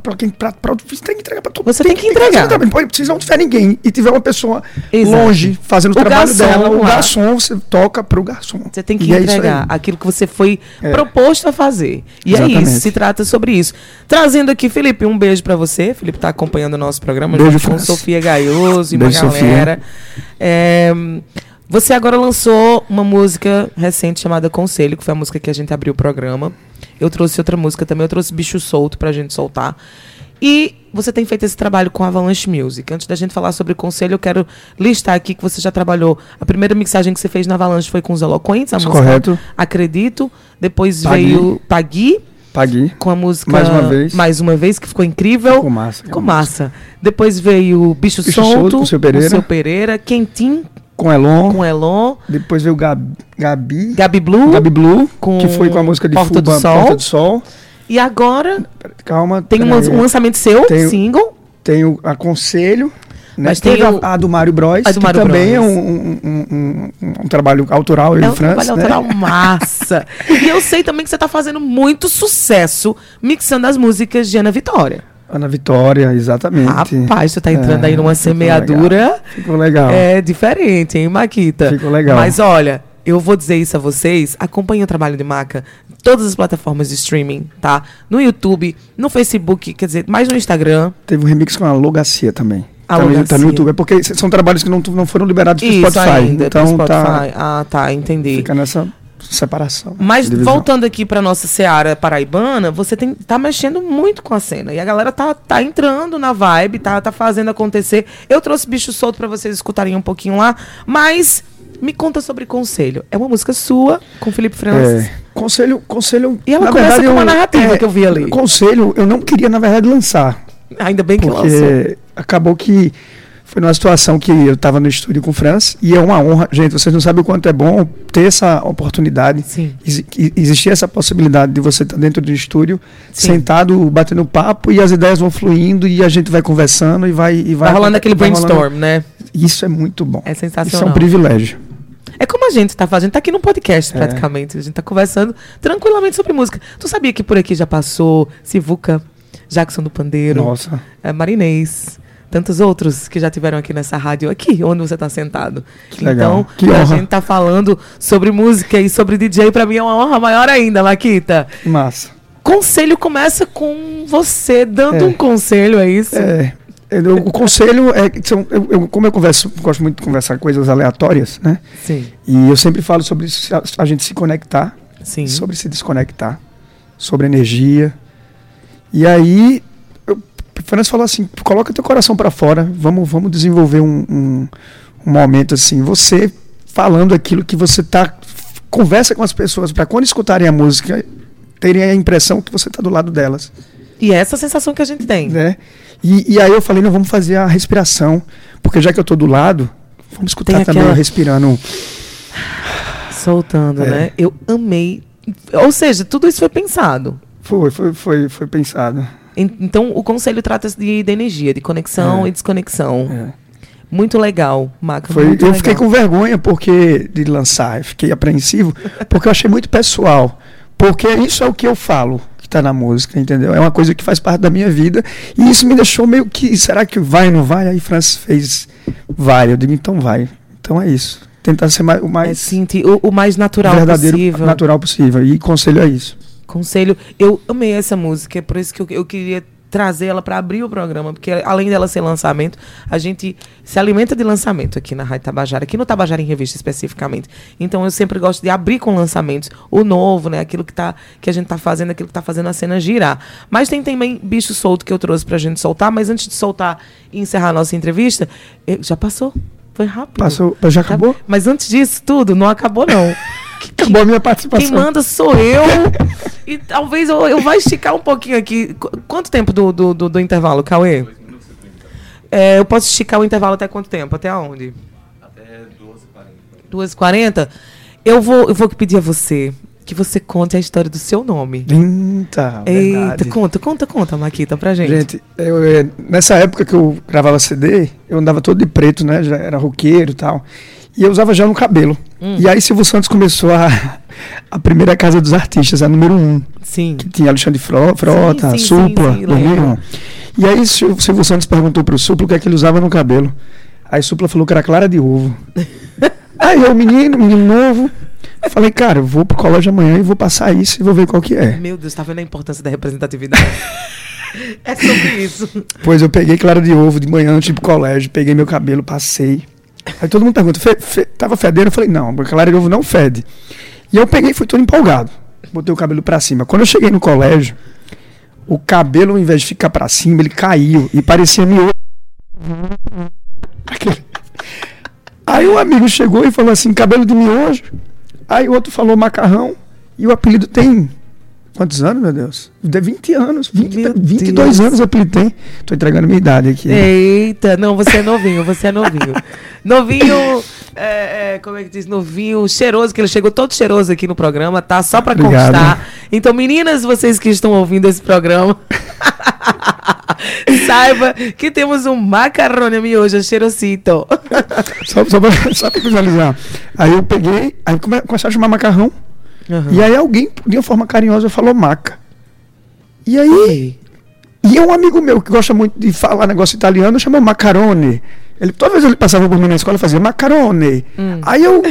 pra quem. Pra, pra, você tem que entregar pra todo Você tem que entregar. fazer o trabalho. Se não tiver ninguém e tiver uma pessoa Exato. longe fazendo o, O trabalho garçom dela, o garçom, você toca pro garçom. Você tem que E é entregar aí. aquilo que você foi É. proposto a fazer. E é Exatamente. isso, se trata sobre isso. Trazendo aqui, Felipe, um beijo pra você. Felipe tá acompanhando o nosso programa Beijo, junto com. Sofia Gaioso e uma Beijo, Sofia. galera. É, você agora lançou uma música recente chamada Conselho, que foi a música que a gente abriu o programa. Eu trouxe outra música também, eu trouxe Bicho Solto pra gente soltar. E você tem feito esse trabalho com Avalanche Music. Antes da gente falar sobre conselho, eu quero listar aqui que você já trabalhou. A primeira mixagem que você fez na Avalanche foi com os Eloquentes, a Isso, música correto. Acredito. Depois Pagui. veio Pagui Paguei. com a música Mais uma vez. Mais uma vez, que ficou incrível. Ficou massa. Ficou massa. Depois veio Bicho, Bicho Solto, Solto, com o Seu Pereira. Seu Pereira, Quentin Com Elon. com Elon, Depois veio Gabi. Gabi. Gabi Blue. Gabi Blue, com que foi com a música de Porta do Fuba, Sol. Porta do Sol. E agora Calma. tem um, um lançamento seu, Tem single. Tem o Aconselho. Né? Mas tem o- a, do Mário Bros, do que Mário também é Bros. um, um, um- um- um trabalho autoral, É um França, trabalho né? autoral massa. e eu sei também que você tá fazendo muito sucesso mixando as músicas de Ana Vitória. Ana Vitória, exatamente. Rapaz, tu tá entrando É, aí numa ficou semeadura. legal. Ficou legal. É diferente, hein, Maquita? Ficou legal. Mas olha, eu vou dizer isso a vocês. Acompanhem o trabalho de Maca. em Todas as plataformas de streaming, tá? No YouTube, no Facebook, quer dizer, mais no Instagram. Teve um remix com a Logacia também. A tá, no, tá no YouTube. É porque são trabalhos que não, não foram liberados pro Isso Spotify. ainda, então tá, Spotify. Ah, tá, entendi. fica nessa separação. Mas divisão. voltando aqui pra nossa seara paraibana, você tem, tá mexendo muito com a cena. E a galera tá, tá entrando na vibe, tá, tá fazendo acontecer. Eu trouxe bicho solto pra vocês escutarem um pouquinho lá. Mas me conta sobre Conselho. É uma música sua, com Felipe Francis. É, conselho, conselho. E ela na começa verdade, com uma eu- narrativa que eu vi ali. Conselho, eu não queria, na verdade, lançar. Ainda bem que lançou. Porque acabou que foi numa situação que eu estava no estúdio com o Franz e é uma honra. Gente, vocês não sabem o quanto é bom ter essa oportunidade. Sim. Exi- Existir essa possibilidade de você estar dentro do estúdio, Sim. sentado, batendo papo e as ideias vão fluindo e a gente vai conversando e vai. E vai, Vai rolando aquele vai rolando. brainstorm, né? Isso é muito bom. É Isso sensacional. é um privilégio. É como a gente tá fazendo, tá aqui no podcast É. praticamente. A gente tá conversando tranquilamente sobre música. Tu sabia que por aqui já passou Sivuca, Jackson do Pandeiro, Nossa. é, Marinês, tantos outros que já tiveram aqui nessa rádio, aqui onde você está sentado. Que legal. Então, Que a honra. gente tá falando sobre música e sobre DJ, para mim é uma honra maior ainda, Maquita. Massa. Conselho começa com você dando É. um conselho, é isso? É, o conselho é são, eu, eu- como eu converso, gosto muito de conversar coisas aleatórias, né? Sim, E eu sempre falo sobre a, a gente se conectar, sim. sobre se desconectar, sobre energia. E aí, Fernandes falou assim: coloca teu coração para fora, vamos, vamos desenvolver um, um, um momento assim, você falando aquilo que você tá. Conversa com as pessoas para quando escutarem a música terem a impressão que você tá do lado delas. E é essa sensação que a gente tem. né? E, e aí eu falei, não, vamos fazer a respiração, porque já que eu tô do lado, vamos escutar Tem também aquela- eu respirando. Soltando, É. né? Eu amei. Ou seja, tudo isso foi pensado. Foi, foi, foi, foi pensado. En- Então, o conselho trata-se de, de energia, de conexão É. e desconexão. É. Muito legal, Maca. Foi, eu muito fiquei legal. com vergonha porque de lançar, eu fiquei apreensivo, porque eu achei muito pessoal. Porque isso é o que eu falo que tá na música, entendeu? É uma coisa que faz parte da minha vida. E isso me deixou meio que, será que vai ou não vai? Aí Francis fez vai. Eu digo, então vai. Então é isso. Tentar ser mais, o É, mais sentir o, o mais natural verdadeiro, possível. natural possível. E conselho é isso. Conselho. Eu amei essa música, é por isso que eu, eu queria trazer ela para abrir o programa, porque além dela ser lançamento, a gente se alimenta de lançamento aqui na Rádio Tabajara, aqui no Tabajara em Revista especificamente. Então eu sempre gosto de abrir com lançamentos, o novo, né, aquilo que tá que a gente tá fazendo, aquilo que tá fazendo a cena girar. Mas tem também bicho solto que eu trouxe pra gente soltar, mas antes de soltar e encerrar a nossa entrevista, eh, já passou. Foi rápido. Passou, já acabou? Mas antes disso tudo, não acabou não. Acabou a minha participação. Quem manda sou eu. e talvez eu, eu vá esticar um pouquinho aqui. Qu- Quanto tempo do, do, do, do intervalo, Cauê? É, eu posso esticar o intervalo até quanto tempo? Até onde? Até 12h40. 12h40? Eu vou, eu vou pedir a você que você conte a história do seu nome. Eita, Eita, verdade. conta, conta, conta, Maquita, pra gente. Gente, eu, eh, nessa época que eu gravava CD, eu andava todo de preto, né? Já era roqueiro e tal. E eu usava gel no cabelo. Hum. E aí Silvio Santos começou a, a primeira casa dos artistas, a número um. Sim. Que tinha Alexandre Fro- Frota, sim, sim, Supla, sim, 2001. lembro. E aí Sil- Silvio Santos perguntou pro Supla o que é que ele usava no cabelo. Aí Supla falou que era clara de ovo. aí eu, menino, menino novo, falei, cara, eu vou pro colégio amanhã e vou passar isso e vou ver qual que é. Meu Deus, tá vendo a importância da representatividade? é sobre isso. Pois eu peguei clara de ovo de manhã antes de ir pro colégio, peguei meu cabelo, passei. Aí todo mundo pergunta, fe, fe, tava fedendo? Eu falei, não, clara de ovo não fede. E eu peguei fui todo empolgado. Botei o cabelo pra cima. Quando eu cheguei no colégio, o cabelo, ao invés de ficar pra cima, ele caiu e parecia. Aquele- Aí um amigo chegou e falou assim, cabelo de miojo. Aí o outro falou macarrão. E o apelido tem quantos anos, meu Deus? De 20 anos. 20, Meu 22 Deus. anos o apelido tem. Tô entregando minha idade aqui. Eita, não, você é novinho, você é novinho. Novinho, é, é, como é que diz? Novinho, cheiroso, que ele chegou todo cheiroso aqui no programa, tá? Só pra Obrigado. constar. Então, meninas, vocês que estão ouvindo esse programa, saiba que temos um macarrone miojo cheirosito. Só, só, pra, só pra visualizar. Aí eu peguei, aí come, comecei a chamar macarrão. Aham. E aí alguém, de uma forma carinhosa, falou maca. E aí, e um amigo meu que gosta muito de falar negócio italiano, chamou macarone. Ele, toda vez ele passava por mim na escola, fazia macarone. Hum. Aí eu,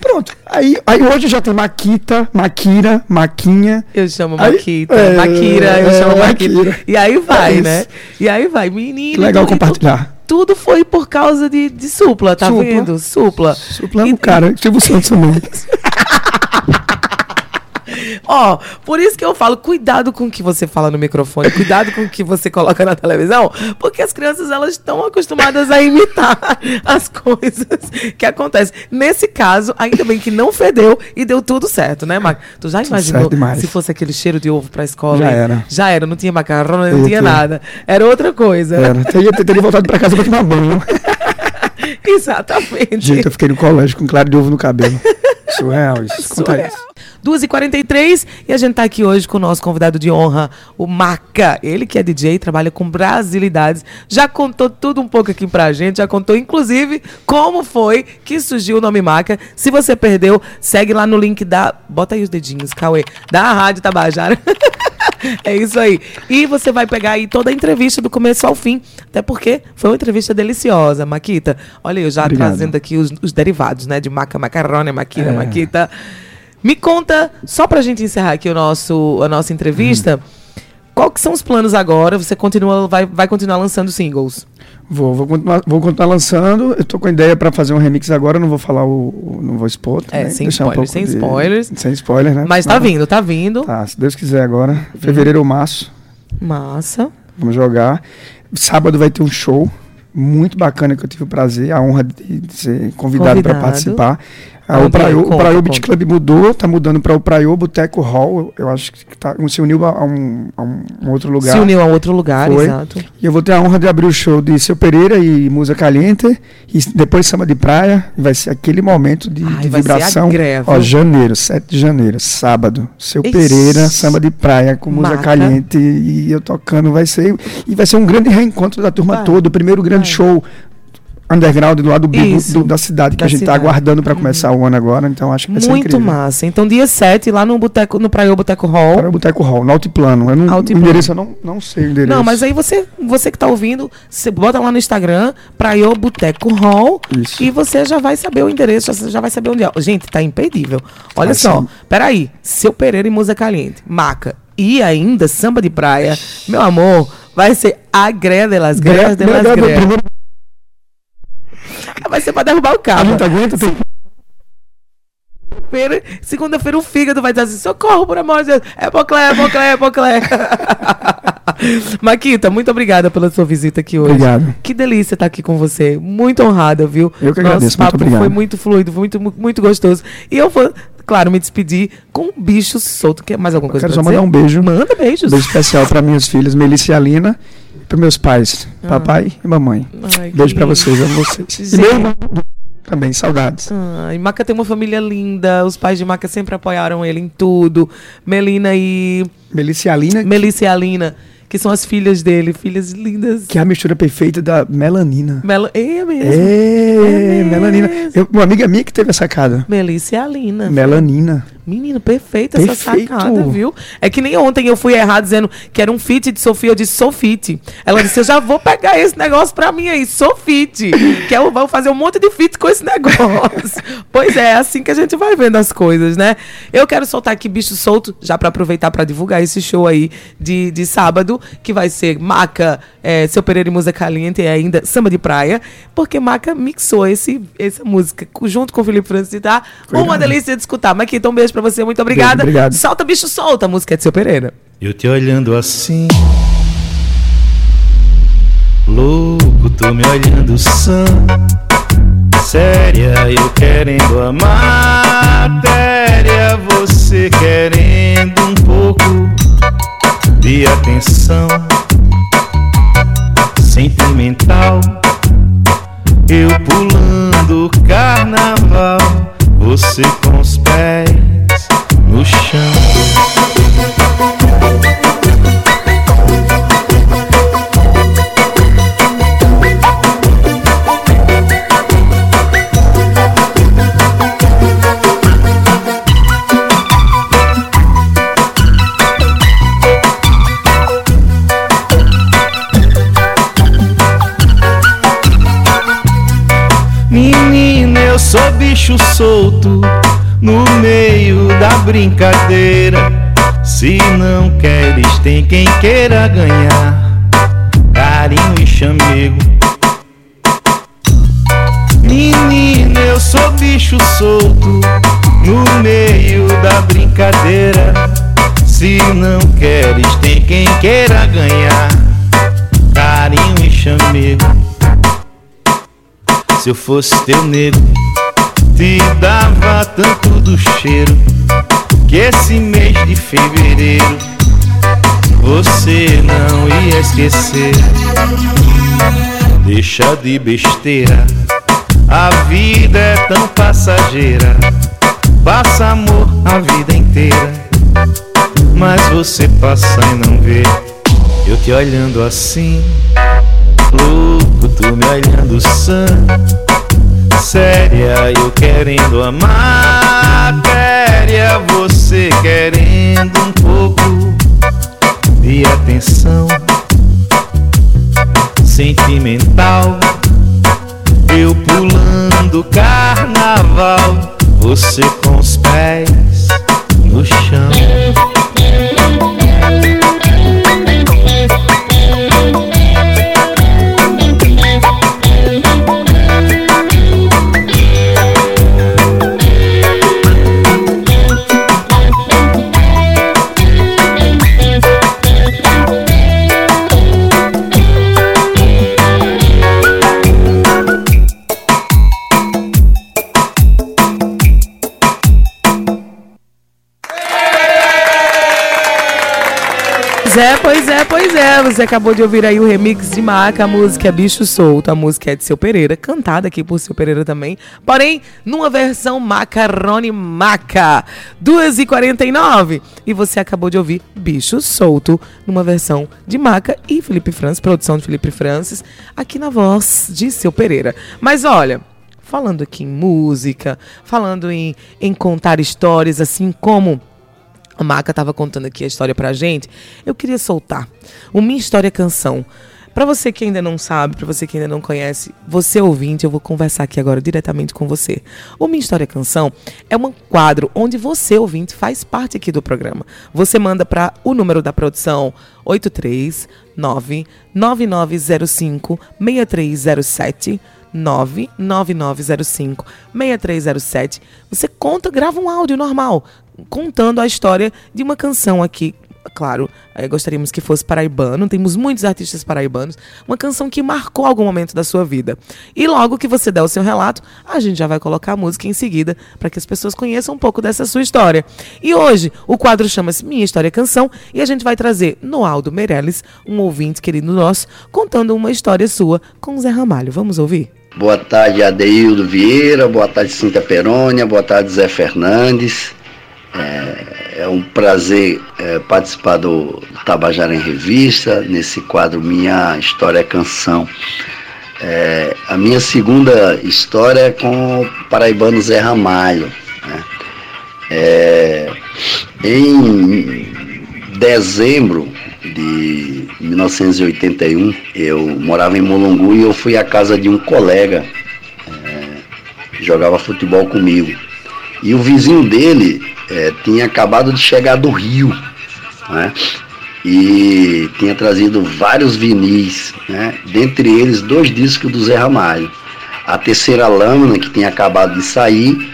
pronto. Aí, aí hoje já tem maquita, maquira, maquinha. Eu chamo Aí, Maquita, é, Maquira, eu é, chamo Maquita. Maquira. E aí vai, É né? E aí vai, menino. Que legal e compartilhar. Tudo foi por causa de, de supla, tá Supla. vendo? Supla. Supla é E- um cara, Silvio Santos também. Ó, por isso que eu falo, cuidado com o que você fala no microfone, cuidado com o que você coloca na televisão, porque as crianças elas estão acostumadas a imitar as coisas que acontecem. Nesse caso, ainda bem que não fedeu e deu tudo certo, né, Mac? Tu já imaginou se fosse aquele cheiro de ovo pra escola? Já hein? era. Já era, não tinha macarrão, não tinha nada. Era outra coisa. Era, teria, teria voltado pra casa pra tomar banho. Exatamente. Gente, eu fiquei no colégio com claro de ovo no cabelo. Surreal isso. Conta Surreal. isso. 2h43 e a gente tá aqui hoje com o nosso convidado de honra, o Maca. Ele que é DJ, trabalha com brasilidades. Já contou tudo um pouco aqui pra gente, já contou inclusive como foi que surgiu o nome Maca. Se você perdeu, segue lá no link da. Bota aí os dedinhos, Cauê. Da Rádio Tabajara. É isso aí. E você vai pegar aí toda a entrevista do começo ao fim. Até porque foi uma entrevista deliciosa, Maquita. Olha, eu já Obrigado. trazendo aqui os, os derivados, né? De maca, macarrone, maquina, É. maquita. Me conta, só pra gente encerrar aqui o nosso, a nossa entrevista, qual que são os planos agora? Você continua, vai, vai continuar lançando singles? Vou, vou, continuar, vou continuar lançando. Eu tô com ideia pra fazer um remix agora, não vou falar o. o- não vou expor. É, também, sem deixar um spoilers, pouco sem de- spoilers. Sem spoiler, né? Mas tá Não, vindo, tá vindo. Tá, se Deus quiser agora. Fevereiro ou março, Massa. vamos jogar. Sábado vai ter um show muito bacana que eu tive o prazer, a honra de, ser convidado para Convidado. participar. Ah, o Praio, é? o Conta, Praio conta. Beach Club mudou, tá mudando para o Praio Boteco Hall. Eu acho que tá, se uniu a um, a um- outro lugar. Se uniu a outro lugar, Foi. exato. E eu vou ter a honra de abrir o show de Seu Pereira e Musa Caliente. E depois Samba de Praia. Vai ser aquele momento de, Ai, de vai ser a vibração. greve. Ó, janeiro, 7 de janeiro, sábado. Seu Ixi. Pereira, Samba de Praia com Musa. Caliente. E eu tocando. Vai ser. E vai ser um grande reencontro da turma Vai. toda. O primeiro grande Vai. show underground do lado do- do- da cidade que Da a gente está aguardando para começar o ano agora. Então acho que vai ser Muito incrível. massa. Então, dia 7, lá no Boteco, no Praia Boteco Hall. O Boteco Hall, no Altiplano. Eu não, o Altiplano. endereço eu não, não sei o endereço. Não, mas aí você, você que tá ouvindo, você bota lá no Instagram, Praia Boteco Hall, Isso. e você já vai saber o endereço, você já vai saber onde é. Gente, tá imperdível. Olha Vai só, peraí, Seu Pereira e Musa Caliente, Maca, e ainda Samba de Praia, meu amor, vai ser a greas delas Primeiro- greas. primeiro- Vai ser pra derrubar o A carro. gente aguenta, tem Segunda-feira- Segunda-feira o fígado vai dizer assim: socorro, por amor de Deus. É Poclé, é Poclé, é Poclé. Maquita, muito obrigada pela sua visita aqui hoje. Obrigado. Que delícia estar aqui com você. Muito honrada, viu? Eu que Nosso agradeço, muito papo obrigado. foi muito fluido, muito, mu- muito gostoso. E eu vou, claro, me despedir com um bicho solto. Quer mais alguma coisa Quero pra só mandar dizer? um beijo. Manda beijos. Um beijo especial para minhas filhas, Melissa e Alina, para meus pais, papai e mamãe. Ai, Beijo para vocês, amo vocês. E meu irmão também, saudades. Ai, Maca tem uma família linda. Os pais de Maca sempre apoiaram ele em tudo. Melina e. Melissa e Alina, Melissa e Alina, que são as filhas dele, filhas lindas. que é a mistura perfeita da melanina. Mel... É mesmo. É, É melanina. mesmo. Eu, uma amiga minha que teve a sacada. Melissa e Alina. Melanina. Menino, perfeita essa sacada, viu? É que nem ontem eu fui errar dizendo que era um fit de Sofia, eu disse sou fit. Ela disse, eu já vou pegar esse negócio pra mim aí, sou fit. Que eu vou fazer um monte de fit com esse negócio. pois é, é assim que a gente vai vendo as coisas, né? Eu quero soltar aqui bicho solto, já pra aproveitar pra divulgar esse show aí de, de sábado, que vai ser Maca, é, Seu Pereira e Música Caliente e ainda Samba de Praia, porque Maca mixou esse, essa música junto com o Felipe Francis, tá? Uma delícia de escutar. Mas então, um beijo pra você, muito obrigada. Beijo, obrigado. Solta, bicho, solta. A música é de seu Pereira. Eu te olhando assim, louco, tô me olhando sã, séria, eu querendo a matéria, você querendo um pouco de atenção sentimental. Eu pulando o carnaval, você com os pés no chão. Menina, eu sou bicho solto no meio da brincadeira. Se não queres, tem quem queira ganhar carinho e chamego. Menina, eu sou bicho solto no meio da brincadeira. Se não queres, tem quem queira ganhar carinho e chamego. Se eu fosse teu nego, te dava tanto do cheiro que esse mês de fevereiro você não ia esquecer. Deixa de besteira, a vida é tão passageira. Passa amor a vida inteira, mas você passa e não vê. Eu te olhando assim, louco, tu me olhando sã séria, eu querendo a matéria, você querendo um pouco de atenção sentimental. Eu pulando carnaval, você com acabou de ouvir aí o remix de Maca, a música é Bicho Solto, a música é de Seu Pereira, cantada aqui por Seu Pereira também, porém numa versão macarrone maca, 2h49. E você acabou de ouvir Bicho Solto, numa versão de Maca e Felipe Francis, produção de Felipe Francis, aqui na voz de Seu Pereira. Mas olha, falando aqui em música, falando em, em contar histórias, assim como a Maca estava contando aqui a história pra gente. Eu queria soltar o Minha História Canção. Para você que ainda não sabe, para você que ainda não conhece, você ouvinte, eu vou conversar aqui agora diretamente com você. O Minha História Canção é um quadro onde você, ouvinte, faz parte aqui do programa. Você manda para o número da produção 839 9905 6307 99905 6307. Você conta, grava um áudio normal, contando a história de uma canção aqui. Claro, é, gostaríamos que fosse paraibano, temos muitos artistas paraibanos, uma canção que marcou algum momento da sua vida. E logo que você der o seu relato, a gente já vai colocar a música em seguida para que as pessoas conheçam um pouco dessa sua história. E hoje o quadro chama-se Minha História Canção e a gente vai trazer Noaldo Meirelles, um ouvinte querido nosso, contando uma história sua com Zé Ramalho. Vamos ouvir? Boa tarde, Adeildo Vieira. Boa tarde, Cinta Perônia. Boa tarde, Zé Fernandes. É, é um prazer é, participar do Tabajara em Revista, nesse quadro Minha História é Canção. É, a minha segunda história é com o paraibano Zé Ramalho. Né? É, em dezembro de 1981, eu morava em Molongu e eu fui à casa de um colega é, que jogava futebol comigo. E o vizinho dele é, tinha acabado de chegar do Rio, né? E tinha trazido vários vinis, né? Dentre eles, dois discos do Zé Ramalho. A terceira lâmina, que tinha acabado de sair,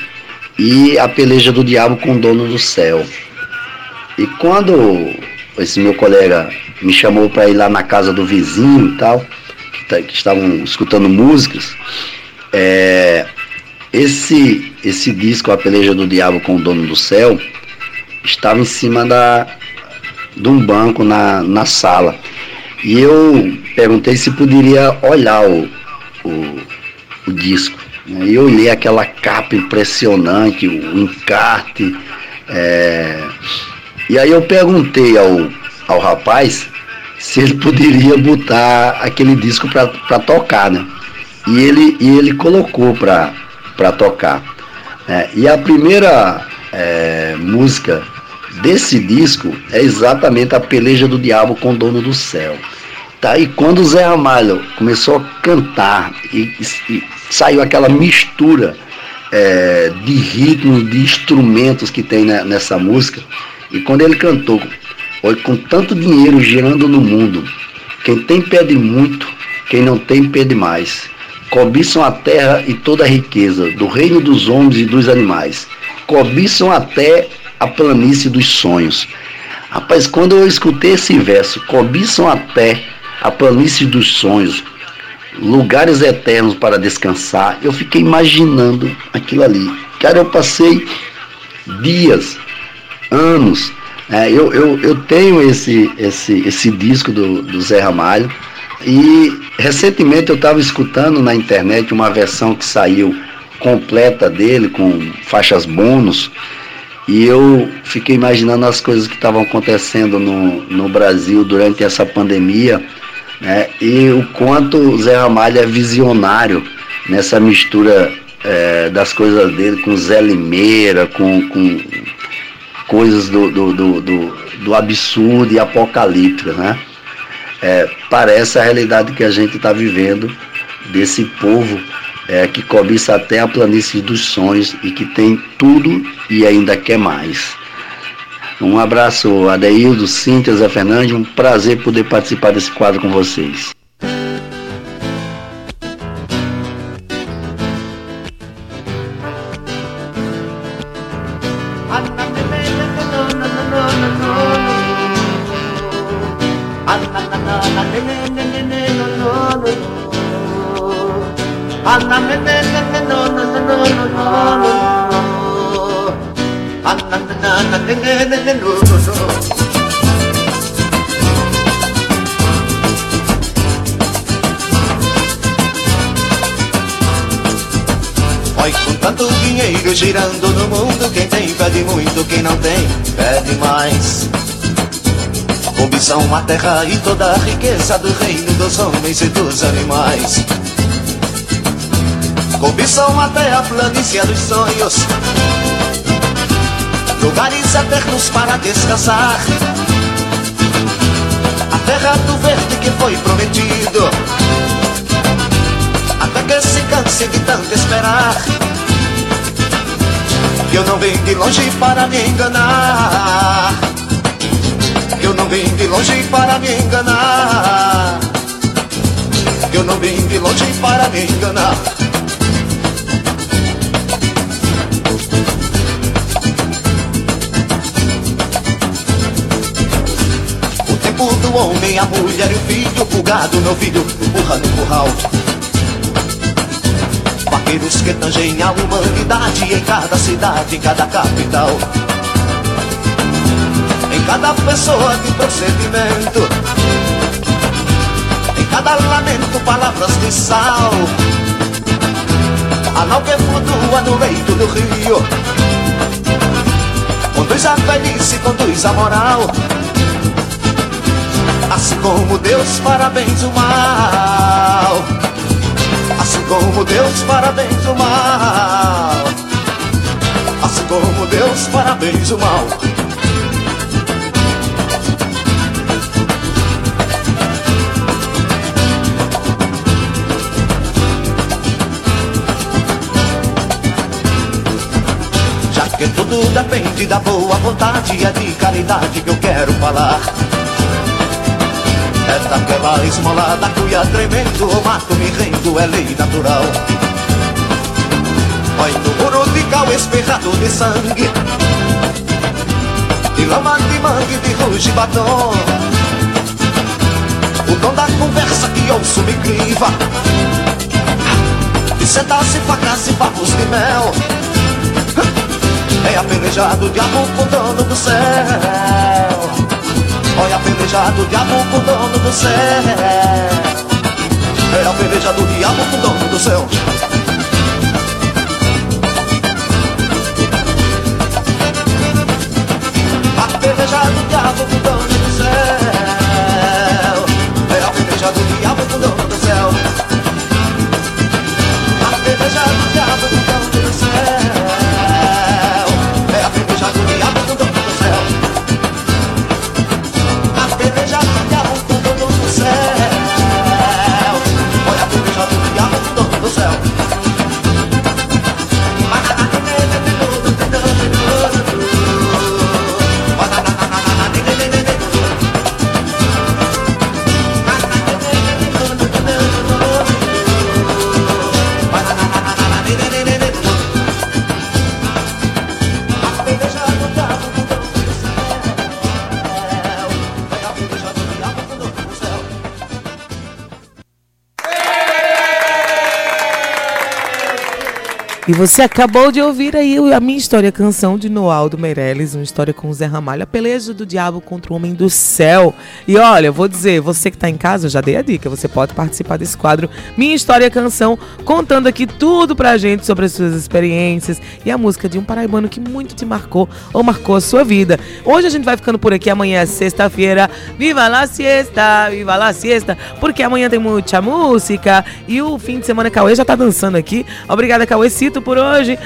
e a peleja do diabo com o dono do céu. E quando esse meu colega me chamou para ir lá na casa do vizinho e tal, que, tá, que estavam escutando músicas. É, esse, esse disco, A Peleja do Diabo com o Dono do Céu, estava em cima da, de um banco na, na sala. E eu perguntei se poderia olhar o, o, o disco. Né? E eu olhei aquela capa impressionante, o encarte. É, e aí eu perguntei ao, ao rapaz se ele poderia botar aquele disco para tocar, né? E ele, e ele colocou para tocar. É, e a primeira é, música desse disco é exatamente a Peleja do Diabo com o Dono do Céu. Tá? E quando o Zé Ramalho começou a cantar e, e saiu aquela mistura é, de ritmos, de instrumentos que tem nessa música, e quando ele cantou, olha, com tanto dinheiro girando no mundo, quem tem pede muito, quem não tem pede mais. Cobiçam a terra e toda a riqueza, do reino dos homens e dos animais. Cobiçam até a planície dos sonhos. Rapaz, quando eu escutei esse verso, cobiçam até a planície dos sonhos, lugares eternos para descansar, eu fiquei imaginando aquilo ali. Cara, eu passei dias anos. É, eu, eu, eu tenho esse, esse, esse disco do, do Zé Ramalho. E recentemente eu estava escutando na internet uma versão que saiu completa dele, com faixas bônus, e eu fiquei imaginando as coisas que estavam acontecendo no, no Brasil durante essa pandemia, né, e o quanto o Zé Ramalho é visionário nessa mistura é, das coisas dele com Zé Limeira, com, com coisas do, do, do, do, do absurdo e apocalíptico, né? é, parece a realidade que a gente está vivendo desse povo é, que cobiça até a planície dos sonhos e que tem tudo e ainda quer mais. Um abraço, Adeildo, Cíntia, Zé Fernandes, um prazer poder participar desse quadro com vocês. Terra e toda a riqueza do reino dos homens e dos animais. Cobiçam até a planície dos sonhos, lugares eternos para descansar. A terra do verde que foi prometido até que se canse de tanto esperar. Que eu não vim de longe para me enganar. Eu não vim de longe para me enganar. Eu não vim de longe para me enganar. O tempo do homem, a mulher e o filho, o gado, meu filho, burra no curral. Vaqueiros que tangem a humanidade em cada cidade, em cada capital. Em cada pessoa de procedimento, em cada lamento, palavras de sal. A nau que flutua no leito do rio, conduz a velhice, conduz a moral. Assim como Deus parabéns o mal. Assim como Deus parabéns o mal. Assim como Deus parabéns o mal. Já que tudo depende da boa vontade, é de caridade que eu quero falar. É daquela esmola da cuia tremendo, o mato me rendo, é lei natural. Vai no muro de cal espirrado de sangue, de lama de mangue, de ruge e batom. O dom da conversa que ouço me criva, de sentar-se facas e papos de mel. É apelejado o diabo com dono do céu. Olha apelejado o diabo com dono do céu. É apelejado o diabo com dono do céu. Apelejado o diabo com dono do céu. E você acabou de ouvir aí a minha história, canção de Noaldo Meirelles, uma história com o Zé Ramalho, a peleja do diabo contra o homem do céu. E olha, eu vou dizer, você que está em casa, eu já dei a dica, você pode participar desse quadro Minha História Canção, contando aqui tudo pra gente sobre as suas experiências e a música de um paraibano que muito te marcou ou marcou a sua vida. Hoje a gente vai ficando por aqui, amanhã é sexta-feira. Viva la siesta, viva la siesta, porque amanhã tem muita música e o fim de semana Cauê já tá dançando aqui. Obrigada, Cauê Cito, por hoje.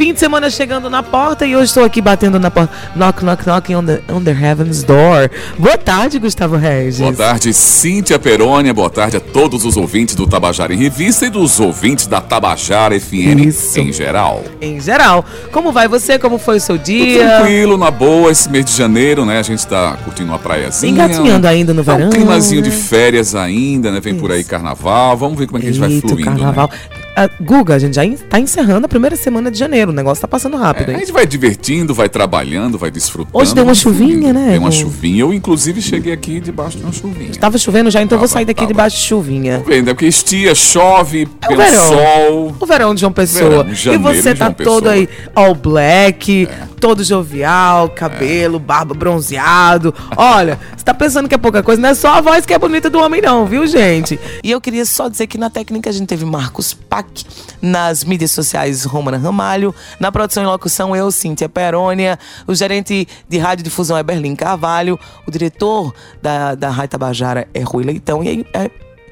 Fim de semana chegando na porta e hoje estou aqui batendo na porta. Knock, knock, knock on the, on the heaven's door. Boa tarde, Gustavo Regis. Boa tarde, Cíntia Perônia. Boa tarde a todos os ouvintes do Tabajara em Revista e dos ouvintes da Tabajara FM Isso. em geral. Em geral, como vai você? Como foi o seu dia? tranquilo, na boa, esse mês de janeiro, né? A gente tá curtindo uma praiazinha. Engatinhando ainda no Tá verão. um climazinho de férias ainda, né? Vem por aí carnaval. Vamos ver como é que a gente vai Eita, fluindo, carnaval. né? Ah, Guga, a gente já está encerrando a primeira semana de janeiro. O negócio tá passando rápido, É, a gente vai divertindo, vai trabalhando, vai desfrutando. Hoje deu uma chuvinha, né, Deu uma chuvinha. Eu, inclusive, cheguei aqui debaixo de uma chuvinha. Tava chovendo já, então eu vou Tava, sair daqui tava. debaixo de chuvinha. Vendo, é porque estia, chove, É pelo verão. sol. O verão de João Pessoa. Verão, e janeiro você de tá todo aí all black, todo jovial, cabelo, barba bronzeado. Olha, você tá pensando que é pouca coisa, não é só a voz que é bonita do homem não, viu, gente? E eu queria só dizer que na técnica a gente teve Marcos Pac, nas mídias sociais Romana Ramalho, na produção e locução eu, Cíntia Perônia, o gerente de rádio difusão é Berlim Carvalho, o diretor da, da Rádio Tabajara é Rui Leitão e aí é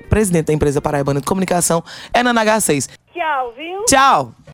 presidente da empresa Paraibana de Comunicação é Nana H6. Tchau, viu? Tchau!